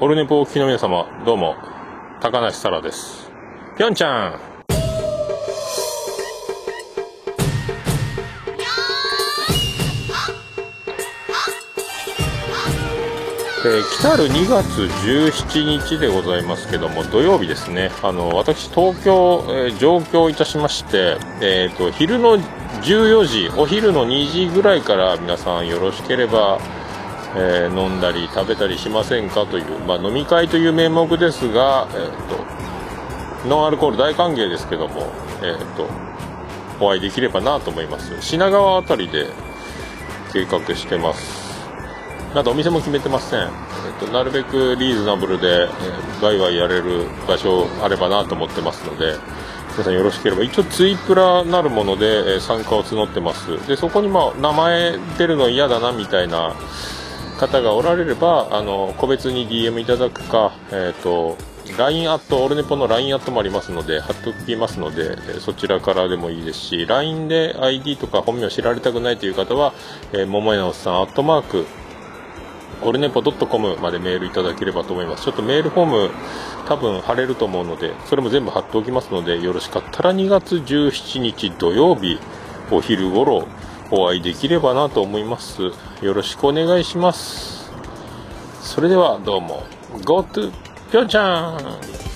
オルネポをお聞きの皆様、どうも、高梨沙羅です。ぴょんちゃんえー来たる2月17日でございますけども、土曜日ですね、あの私、東京、えー上京いたしまして、えーと、昼の14時、お昼の2時ぐらいから皆さんよろしければ、えー飲んだり食べたりしませんかという、まあ、飲み会という名目ですが、えーと、ノンアルコール大歓迎ですけども、えーと、お会いできればなと思います。品川あたりで計画してます。まだお店も決めてません。えっと、なるべくリーズナブルで、えー、ワイワイやれる場所あればなと思ってますので、皆さんよろしければ、一応ツイプラなるもので、えー参加を募ってます。で、そこにまあ、名前出るの嫌だなみたいな方がおられれば、あの、個別に DM いただくか、えっ、と、LINE アット、オルネポの LINE アットもありますので、貼っておきますので、えそちらからでもいいですし、LINE で ID とか本名を知られたくないという方は、えー、桃屋おっさん、アットマーク、オルネポ .com までメールいただければと思います。ちょっとメールフォーム多分貼れると思うので、それも全部貼っておきますので、よろしかったら2月17日土曜日お昼頃お会いできればなと思います。よろしくお願いします。それではどうも、GoTo ぴょんちゃん